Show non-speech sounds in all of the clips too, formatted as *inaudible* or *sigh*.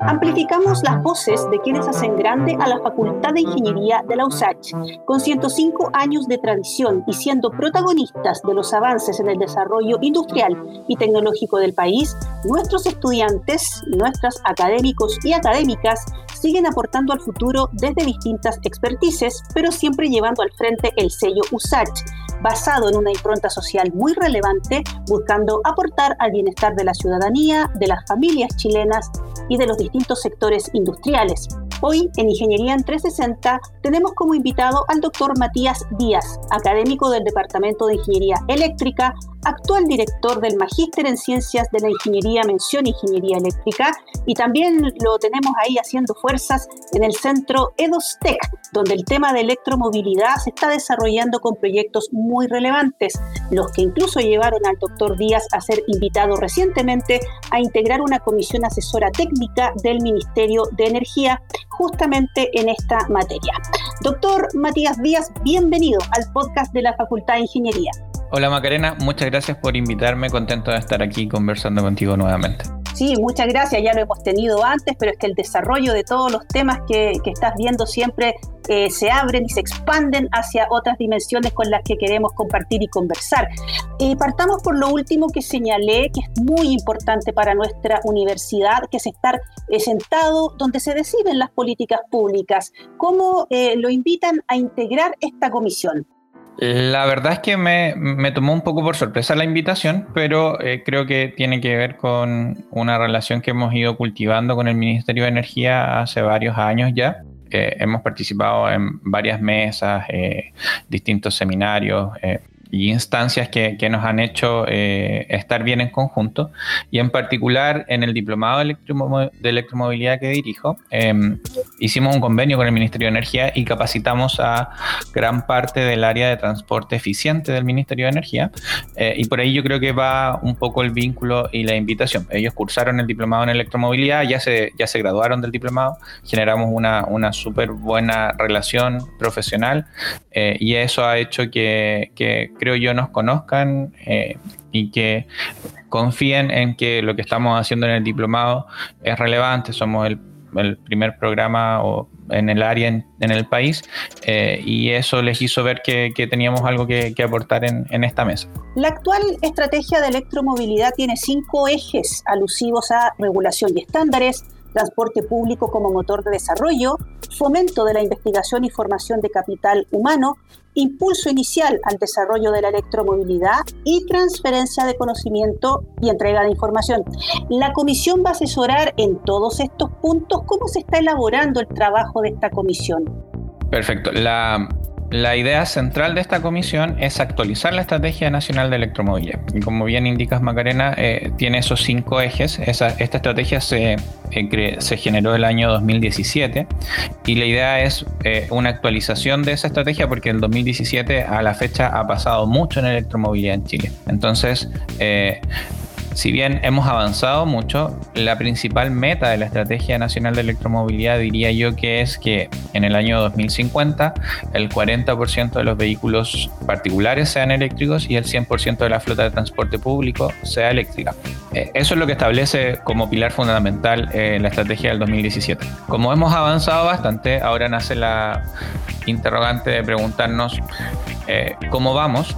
Amplificamos las voces de quienes hacen grande a la Facultad de Ingeniería de la USACH. Con 105 años de tradición y siendo protagonistas de los avances en el desarrollo industrial y tecnológico del país, nuestros estudiantes, nuestros académicos y académicas siguen aportando al futuro desde distintas expertices, pero siempre llevando al frente el sello USACH basado en una impronta social muy relevante, buscando aportar al bienestar de la ciudadanía, de las familias chilenas y de los distintos sectores industriales. Hoy en Ingeniería en 360 tenemos como invitado al doctor Matías Díaz, académico del Departamento de Ingeniería Eléctrica, actual director del Magíster en Ciencias de la Ingeniería Mención Ingeniería Eléctrica y también lo tenemos ahí haciendo fuerzas en el centro EDOSTEC, donde el tema de electromovilidad se está desarrollando con proyectos muy relevantes, los que incluso llevaron al doctor Díaz a ser invitado recientemente a integrar una comisión asesora técnica del Ministerio de Energía justamente en esta materia. Doctor Matías Díaz, bienvenido al podcast de la Facultad de Ingeniería. Hola Macarena, muchas gracias por invitarme, contento de estar aquí conversando contigo nuevamente. Sí, muchas gracias, ya lo hemos tenido antes, pero es que el desarrollo de todos los temas que, estás viendo siempre eh, se abren y se expanden hacia otras dimensiones con las que queremos compartir y conversar. Eh, partamos por lo último que señalé, que es muy importante para nuestra universidad, que es estar eh, sentado donde se deciden las políticas públicas. ¿Cómo lo invitan a integrar esta comisión? La verdad es que me, tomó un poco por sorpresa la invitación, pero eh, creo que tiene que ver con una relación que hemos ido cultivando con el Ministerio de Energía hace varios años ya. Eh, hemos participado en varias mesas, eh, distintos seminarios, y instancias que, nos han hecho eh, estar bien en conjunto. Y en particular en el diplomado de, electromovilidad que dirijo, em, hicimos un convenio con el Ministerio de Energía y capacitamos a gran parte del área de transporte eficiente del Ministerio de Energía. Eh, y por ahí yo creo que va un poco el vínculo y la invitación. Ellos cursaron el diplomado en electromovilidad, ya se, ya se graduaron del diplomado, generamos una, una súper buena relación profesional eh, y eso ha hecho que, que creo yo, nos conozcan eh, y que confíen en que lo que estamos haciendo en el diplomado es relevante. Somos el, primer programa o en el área en, el país eh, y eso les hizo ver que, teníamos algo que, aportar en, esta mesa. La actual estrategia de electromovilidad tiene cinco ejes alusivos a regulación y estándares, transporte público como motor de desarrollo, fomento de la investigación y formación de capital humano, impulso inicial al desarrollo de la electromovilidad y transferencia de conocimiento y entrega de información. La comisión va a asesorar en todos estos puntos cómo se está elaborando el trabajo de esta comisión. Perfecto. La, la idea central de esta comisión es actualizar la Estrategia Nacional de Electromovilidad. Y como bien indicas, Macarena, eh, tiene esos cinco ejes. esta estrategia se, eh, se generó el año 2017 y la idea es eh, una actualización de esa estrategia porque el 2017 a la fecha ha pasado mucho en electromovilidad en Chile. Entonces, si bien hemos avanzado mucho, la principal meta de la Estrategia Nacional de Electromovilidad diría yo que es que en el año 2050 el 40% de los vehículos particulares sean eléctricos y el 100% de la flota de transporte público sea eléctrica. Eh, eso es lo que establece como pilar fundamental eh, la estrategia del 2017. Como hemos avanzado bastante, ahora nace la interrogante de preguntarnos eh, cómo vamos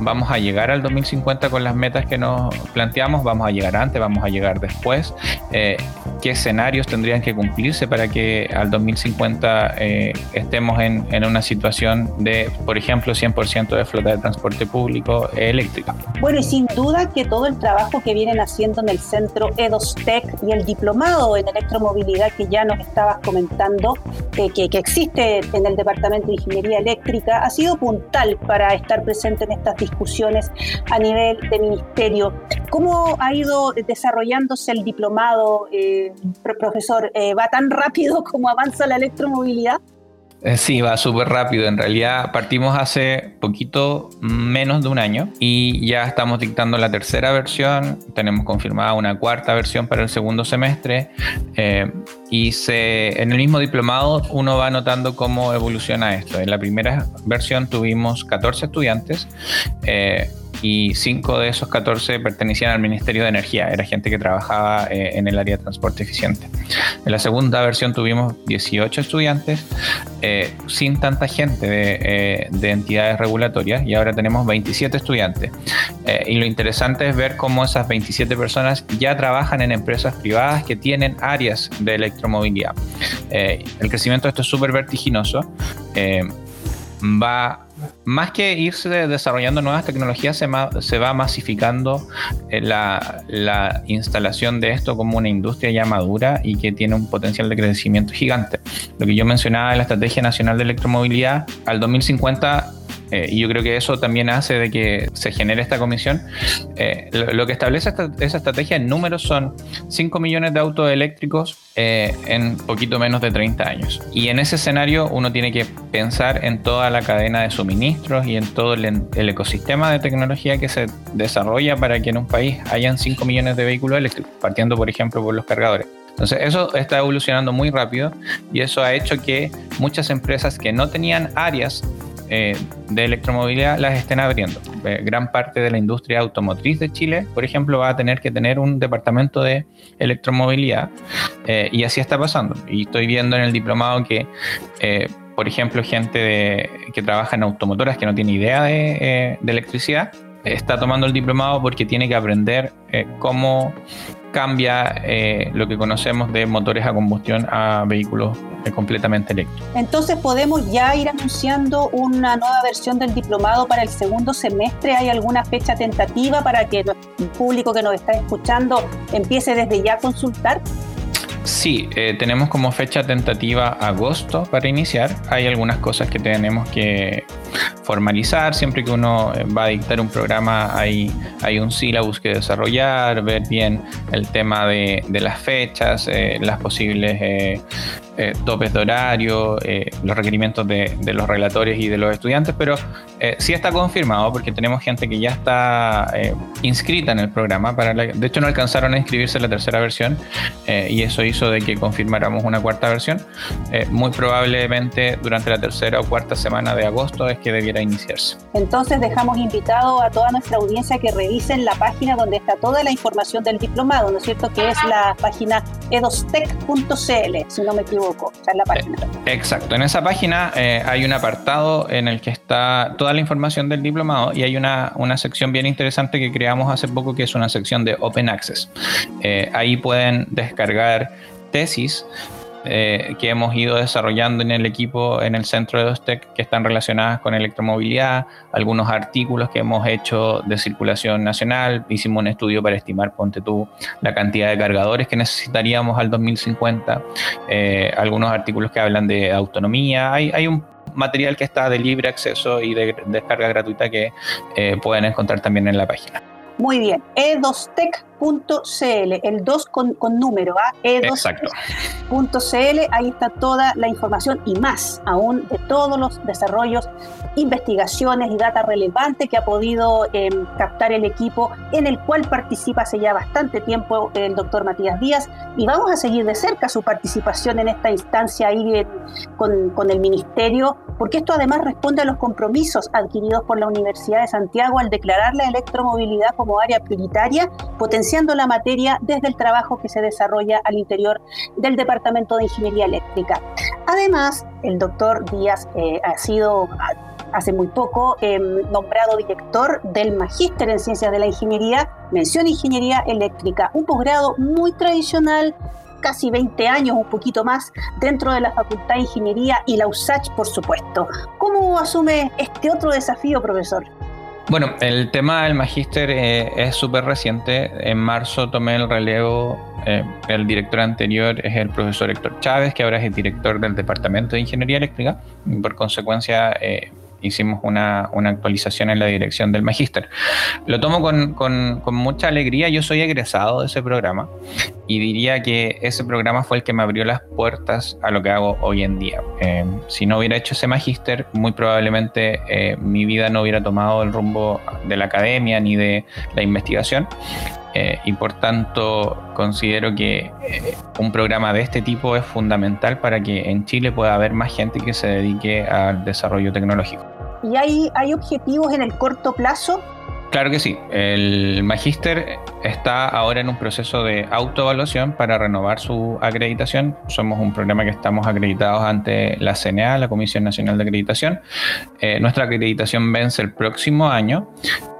vamos a llegar al 2050 con las metas que nos planteamos, vamos a llegar antes, vamos a llegar después, eh, qué escenarios tendrían que cumplirse para que al 2050 eh, estemos en, una situación de, por ejemplo, 100% de flota de transporte público eléctrica. Bueno, y sin duda que todo el trabajo que vienen haciendo en el centro EDOSTEC y el diplomado en electromovilidad que ya nos estabas comentando, eh, que, que existe en el Departamento de Ingeniería Eléctrica, ha sido puntal para estar presente en estas discusiones a nivel de ministerio. ¿Cómo ha ido desarrollándose el diplomado, eh, profesor? Eh, ¿Va tan rápido como avanza la electromovilidad? Eh, sí, va súper rápido. En realidad partimos hace poquito menos de un año y ya estamos dictando la tercera versión. Tenemos confirmada una cuarta versión para el segundo semestre. Eh, y en el mismo diplomado uno va notando cómo evoluciona esto. En la primera versión tuvimos 14 estudiantes. Eh, y cinco de esos 14 pertenecían al Ministerio de Energía, era gente que trabajaba eh, en el área de transporte eficiente. En la segunda versión tuvimos 18 estudiantes, eh, sin tanta gente de, de, entidades regulatorias, y ahora tenemos 27 estudiantes. y lo interesante es ver cómo esas 27 personas ya trabajan en empresas privadas que tienen áreas de electromovilidad. el crecimiento de esto es súper vertiginoso va más que irse desarrollando nuevas tecnologías, se, va masificando eh, la, instalación de esto como una industria ya madura y que tiene un potencial de crecimiento gigante. Lo que yo mencionaba en la Estrategia Nacional de Electromovilidad, al 2050 eh, y yo creo que eso también hace de que se genere esta comisión. Eh, lo, que establece esa estrategia en números son 5 millones de autos eléctricos eh, en poquito menos de 30 años. Y en ese escenario uno tiene que pensar en toda la cadena de suministros y en todo el, el ecosistema de tecnología que se desarrolla para que en un país hayan 5 millones de vehículos eléctricos, partiendo por ejemplo por los cargadores. Entonces eso está evolucionando muy rápido y eso ha hecho que muchas empresas que no tenían áreas eh, de electromovilidad las estén abriendo. Eh, gran parte de la industria automotriz de Chile, por ejemplo, va a tener que tener un departamento de electromovilidad eh, y así está pasando. Y estoy viendo en el diplomado que, por ejemplo, gente que trabaja en automotoras que no tiene idea de, de electricidad, está tomando el diplomado porque tiene que aprender cómo cambia eh, lo que conocemos de motores a combustión a vehículos eh, completamente eléctricos. Entonces podemos ya ir anunciando una nueva versión del diplomado para el segundo semestre. ¿Hay alguna fecha tentativa para que el público que nos está escuchando empiece desde ya a consultar? Sí, eh, tenemos como fecha tentativa agosto para iniciar. Hay algunas cosas que tenemos que formalizar. Siempre que uno eh, va a dictar un programa hay, hay un sílabus que desarrollar, ver bien el tema de, las fechas, eh, las posibles topes de horario, eh, los requerimientos de, los relatorios y de los estudiantes, pero eh, sí está confirmado porque tenemos gente que ya está inscrita en el programa. Para de hecho, no alcanzaron a inscribirse en la tercera versión y eso hizo de que confirmáramos una cuarta versión. muy probablemente durante la tercera o cuarta semana de agosto es que debiera iniciarse. Entonces dejamos invitado a toda nuestra audiencia que revisen la página donde está toda la información del diplomado, ¿no es cierto? Que es la página edostec.cl, si no me equivoco Eh, exacto, en esa página eh, hay un apartado en el que está toda la información del diplomado y hay una, una sección bien interesante que creamos hace poco que es una sección de Open Access. Eh, ahí pueden descargar tesis eh, que hemos ido desarrollando en el equipo, en el centro de Dostec, que están relacionadas con electromovilidad, algunos artículos que hemos hecho de circulación nacional, hicimos un estudio para estimar, ponte tú, la cantidad de cargadores que necesitaríamos al 2050, eh, algunos artículos que hablan de autonomía, hay, hay un material que está de libre acceso y de descarga gratuita que eh, pueden encontrar también en la página. Muy bien, e2tech el 2 con, número, ¿ah? e2.cl, ahí está toda la información y más aún de todos los desarrollos, investigaciones y data relevante que ha podido em, captar el equipo en el cual participa hace ya bastante tiempo el doctor Matías Díaz y vamos a seguir de cerca su participación en esta instancia ahí con, con el ministerio, porque esto además responde a los compromisos adquiridos por la Universidad de Santiago al declarar la electromovilidad como área prioritaria, potencialmente la materia desde el trabajo que se desarrolla al interior del Departamento de Ingeniería Eléctrica. Además, el doctor Díaz eh, ha sido hace muy poco em, nombrado director del Magíster en Ciencias de la Ingeniería, mención Ingeniería Eléctrica, un posgrado muy tradicional casi 20 años, un poquito más, dentro de la Facultad de Ingeniería y la USACH, por supuesto. ¿Cómo asume este otro desafío, profesor? Bueno, el tema del magíster eh, es súper reciente. En marzo tomé el relevo. Eh, el director anterior es el profesor Héctor Chávez, que ahora es el director del Departamento de Ingeniería Eléctrica. por consecuencia, eh, hicimos una, actualización en la dirección del magíster. Lo tomo con, mucha alegría, yo soy egresado de ese programa y diría que ese programa fue el que me abrió las puertas a lo que hago hoy en día. Eh, si no hubiera hecho ese magíster, muy probablemente eh, mi vida no hubiera tomado el rumbo de la academia ni de la investigación. Eh, y por tanto considero que un programa de este tipo es fundamental para que en Chile pueda haber más gente que se dedique al desarrollo tecnológico. ¿Y hay, hay objetivos en el corto plazo? Claro que sí. El Magíster está ahora en un proceso de autoevaluación para renovar su acreditación. Somos un programa que estamos acreditados ante la CNA, la Comisión Nacional de Acreditación. Eh, nuestra acreditación vence el próximo año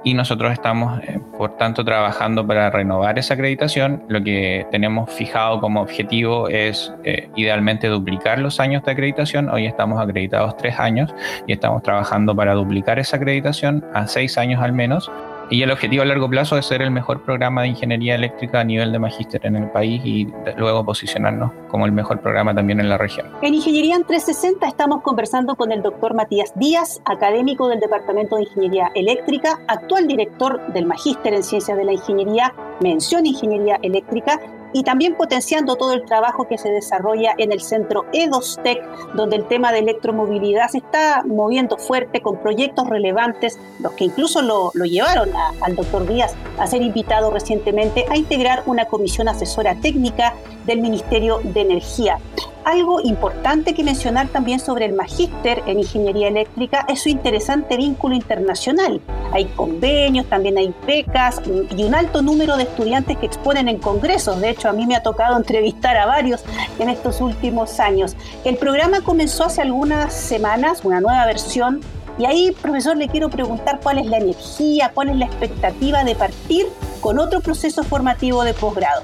y nosotros estamos, eh, por tanto, trabajando para renovar esa acreditación. Lo que tenemos fijado como objetivo es eh, idealmente duplicar los años de acreditación. Hoy estamos acreditados tres años y estamos trabajando para duplicar esa acreditación a seis años al menos y el objetivo a largo plazo es ser el mejor programa de ingeniería eléctrica a nivel de magíster en el país y luego posicionarnos como el mejor programa también en la región. En Ingeniería en 360 estamos conversando con el doctor Matías Díaz, académico del Departamento de Ingeniería Eléctrica, actual director del Magíster en Ciencias de la Ingeniería, mención Ingeniería Eléctrica y también potenciando todo el trabajo que se desarrolla en el centro EDOSTEC, donde el tema de electromovilidad se está moviendo fuerte con proyectos relevantes, los que incluso lo, llevaron al doctor Díaz a ser invitado recientemente a integrar una comisión asesora técnica del Ministerio de Energía. Algo importante que mencionar también sobre el magíster en ingeniería eléctrica es su interesante vínculo internacional. Hay convenios, también hay becas y un alto número de estudiantes que exponen en congresos. De hecho, a mí me ha tocado *laughs* entrevistar a varios en estos últimos años. El programa comenzó hace algunas semanas, una nueva versión. Y ahí, profesor, le quiero preguntar cuál es la energía, cuál es la expectativa de partir con otro proceso formativo de posgrado.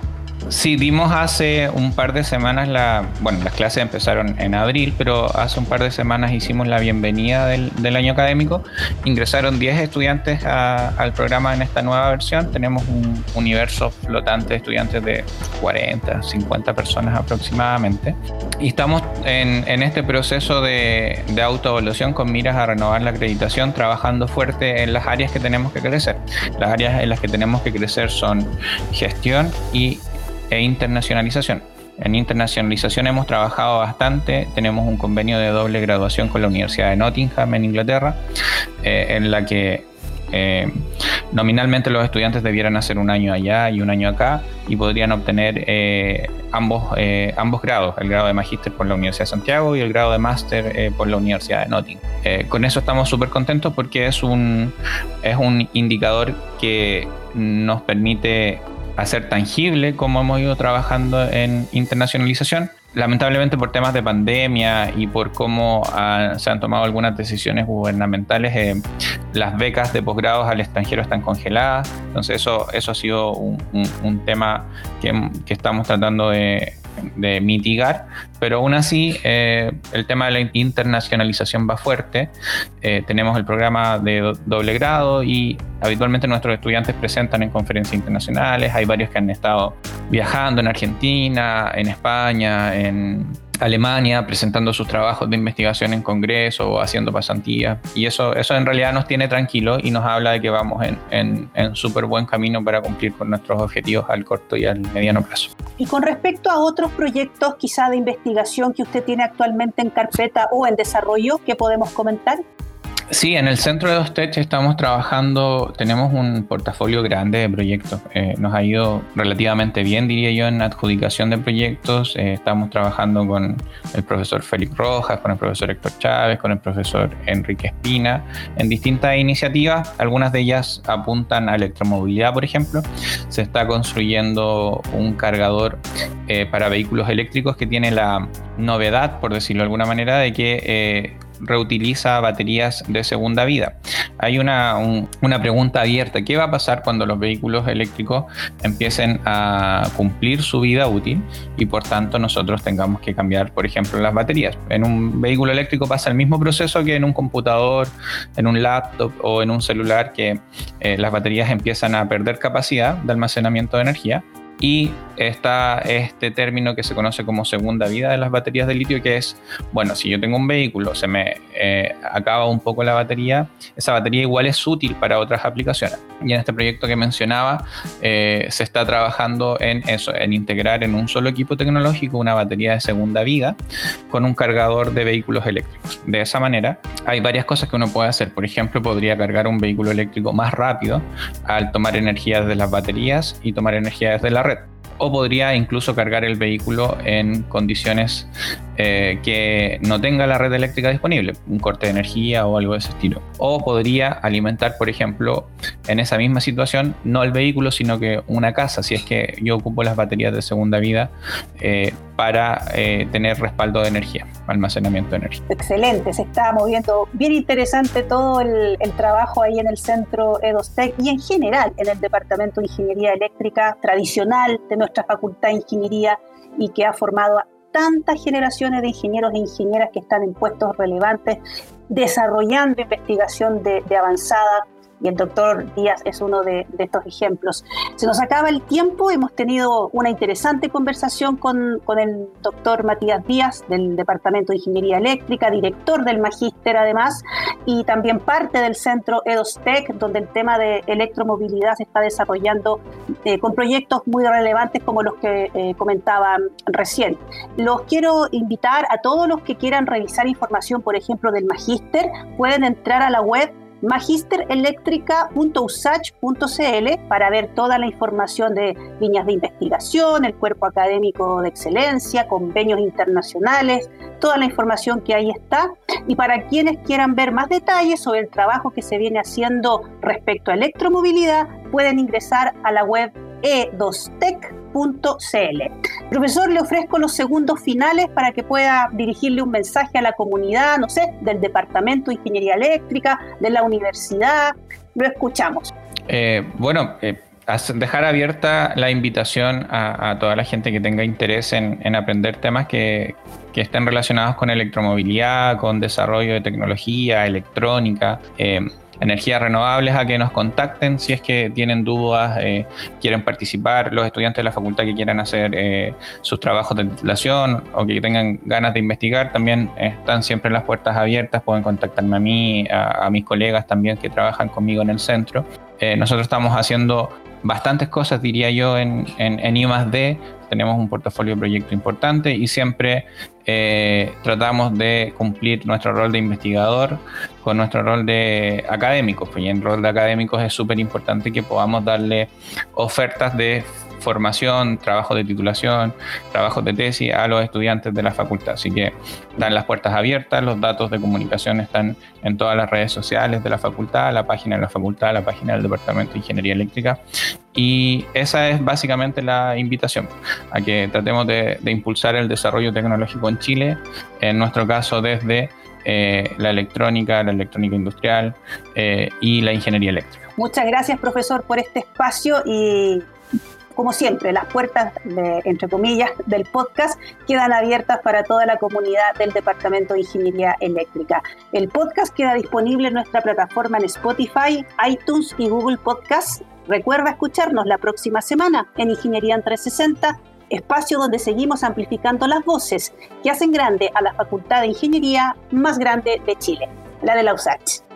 Sí, dimos hace un par de semanas la. Bueno, las clases empezaron en abril, pero hace un par de semanas hicimos la bienvenida del, año académico. Ingresaron 10 estudiantes al programa en esta nueva versión. Tenemos un universo flotante de estudiantes de 40, 50 personas aproximadamente. Y estamos en, este proceso de, de autoevaluación con miras a renovar la acreditación, trabajando fuerte en las áreas que tenemos que crecer. Las áreas en las que tenemos que crecer son gestión y e internacionalización. En internacionalización hemos trabajado bastante, tenemos un convenio de doble graduación con la Universidad de Nottingham en Inglaterra, eh, en la que eh, nominalmente los estudiantes debieran hacer un año allá y un año acá y podrían obtener eh, ambos, ambos grados, el grado de magíster por la Universidad de Santiago y el grado de máster por la Universidad de Nottingham. con eso estamos súper contentos porque es un, es un indicador que nos permite hacer tangible como hemos ido trabajando en internacionalización. Lamentablemente por temas de pandemia y por cómo se han tomado algunas decisiones gubernamentales, eh, las becas de posgrados al extranjero están congeladas. Entonces eso, eso ha sido un, tema que, que estamos tratando de, de mitigar, pero aún así eh, el tema de la internacionalización va fuerte. Eh, tenemos el programa de doble grado y habitualmente nuestros estudiantes presentan en conferencias internacionales. Hay varios que han estado viajando en Argentina, en España, en Alemania presentando sus trabajos de investigación en congreso o haciendo pasantías. Y eso, eso en realidad nos tiene tranquilos y nos habla de que vamos en, en, súper buen camino para cumplir con nuestros objetivos al corto y al mediano plazo. Y con respecto a otros proyectos quizá de investigación que usted tiene actualmente en carpeta o en desarrollo, ¿qué podemos comentar? Sí, en el centro de Dostech estamos trabajando, tenemos un portafolio grande de proyectos. Eh, nos ha ido relativamente bien, diría yo, en adjudicación de proyectos. Eh, estamos trabajando con el profesor Félix Rojas, con el profesor Héctor Chávez, con el profesor Enrique Espina, en distintas iniciativas. Algunas de ellas apuntan a electromovilidad, por ejemplo. Se está construyendo un cargador eh, para vehículos eléctricos que tiene la novedad, por decirlo de alguna manera, de que reutiliza baterías de segunda vida. Hay una, una, pregunta abierta, ¿qué va a pasar cuando los vehículos eléctricos empiecen a cumplir su vida útil y por tanto nosotros tengamos que cambiar, por ejemplo, las baterías? En un vehículo eléctrico pasa el mismo proceso que en un computador, en un laptop o en un celular, que eh, las baterías empiezan a perder capacidad de almacenamiento de energía y está este término que se conoce como segunda vida de las baterías de litio, que es, bueno, si yo tengo un vehículo, se me eh, acaba un poco la batería, esa batería igual es útil para otras aplicaciones. Y en este proyecto que mencionaba, eh, se está trabajando en eso, en integrar en un solo equipo tecnológico una batería de segunda vida con un cargador de vehículos eléctricos. De esa manera, hay varias cosas que uno puede hacer. Por ejemplo, podría cargar un vehículo eléctrico más rápido al tomar energía desde las baterías y tomar energía desde la o podría incluso cargar el vehículo en condiciones eh, que no tenga la red eléctrica disponible, un corte de energía o algo de ese estilo. O podría alimentar, por ejemplo, en esa misma situación, no el vehículo, sino que una casa, si es que yo ocupo las baterías de segunda vida eh, para eh, tener respaldo de energía, almacenamiento de energía. Excelente, se está moviendo bien interesante todo el, el trabajo ahí en el centro EDOSTEC y en general en el Departamento de Ingeniería Eléctrica tradicional de nuestra Facultad de Ingeniería y que ha formado a tantas generaciones de ingenieros e ingenieras que están en puestos relevantes, desarrollando investigación de, de avanzada y el doctor Díaz es uno de, estos ejemplos. Se nos acaba el tiempo, hemos tenido una interesante conversación con, con, el doctor Matías Díaz del Departamento de Ingeniería Eléctrica, director del Magíster además, y también parte del centro EDOSTEC, donde el tema de electromovilidad se está desarrollando eh, con proyectos muy relevantes como los que eh, comentaba recién. Los quiero invitar a todos los que quieran revisar información, por ejemplo, del Magíster, pueden entrar a la web magistereléctrica.usach.cl para ver toda la información de líneas de investigación, el cuerpo académico de excelencia, convenios internacionales, toda la información que ahí está. Y para quienes quieran ver más detalles sobre el trabajo que se viene haciendo respecto a electromovilidad, pueden ingresar a la web e2tech.cl. Profesor, le ofrezco los segundos finales para que pueda dirigirle un mensaje a la comunidad, no sé, del Departamento de Ingeniería Eléctrica, de la universidad. Lo escuchamos. Eh, bueno, eh, dejar abierta la invitación a, toda la gente que tenga interés en, aprender temas que, que, estén relacionados con electromovilidad, con desarrollo de tecnología, electrónica. Eh, energías renovables a que nos contacten si es que tienen dudas, eh, quieren participar, los estudiantes de la facultad que quieran hacer eh, sus trabajos de titulación o que tengan ganas de investigar, también están siempre las puertas abiertas, pueden contactarme a mí, a, mis colegas también que trabajan conmigo en el centro. Eh, nosotros estamos haciendo bastantes cosas, diría yo, en, en, en I+D, tenemos un portafolio de proyecto importante y siempre eh, tratamos de cumplir nuestro rol de investigador con nuestro rol de académicos. Pues, y en rol de académicos es súper importante que podamos darle ofertas de formación, trabajo de titulación, trabajos de tesis a los estudiantes de la facultad. Así que dan las puertas abiertas, los datos de comunicación están en todas las redes sociales de la facultad, la página de la facultad, la página del Departamento de Ingeniería Eléctrica. Y esa es básicamente la invitación, a que tratemos de, impulsar el desarrollo tecnológico en Chile, en nuestro caso desde eh, la electrónica, la electrónica industrial eh, y la ingeniería eléctrica. Muchas gracias, profesor, por este espacio y como siempre, las puertas, entre comillas, del podcast quedan abiertas para toda la comunidad del Departamento de Ingeniería Eléctrica. El podcast queda disponible en nuestra plataforma en Spotify, iTunes y Google Podcast. Recuerda escucharnos la próxima semana en Ingeniería en 360 espacio donde seguimos amplificando las voces que hacen grande a la Facultad de Ingeniería más grande de Chile, la de la USACH.